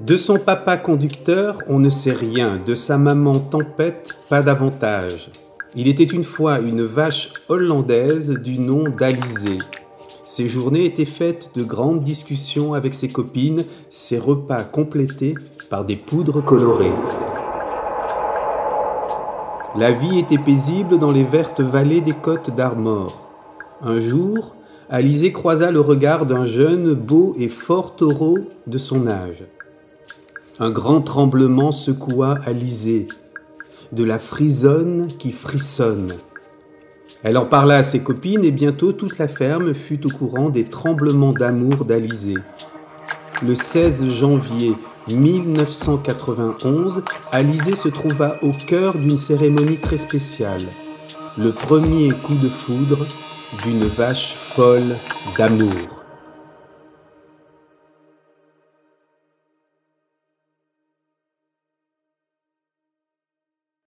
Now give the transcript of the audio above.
De son papa conducteur, on ne sait rien, de sa maman tempête, pas davantage. Il était une fois une vache hollandaise du nom d'Alizée. Ses journées étaient faites de grandes discussions avec ses copines, ses repas complétés par des poudres colorées. La vie était paisible dans les vertes vallées des côtes d'Armor. Un jour, Alizée croisa le regard d'un jeune, beau et fort taureau de son âge. Un grand tremblement secoua Alizée, de la frisonne qui frissonne. Elle en parla à ses copines et bientôt toute la ferme fut au courant des tremblements d'amour d'Alizée. Le 16 janvier 1991, Alizée se trouva au cœur d'une cérémonie très spéciale, le premier coup de foudre d'une vache folle d'amour.